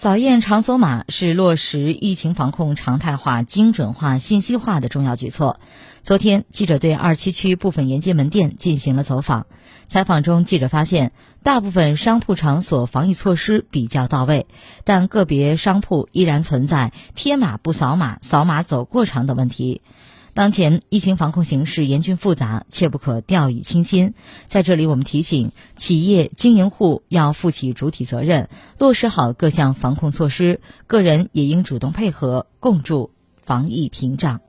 扫验场所码是落实疫情防控常态化、精准化、信息化的重要举措。昨天，记者对二七区部分沿街门店进行了走访。采访中，记者发现，大部分商铺场所防疫措施比较到位，但个别商铺依然存在贴码不扫码、扫码走过场等问题。当前疫情防控形势严峻复杂，切不可掉以轻心。在这里，我们提醒企业经营户要负起主体责任，落实好各项防控措施，个人也应主动配合，共筑防疫屏障。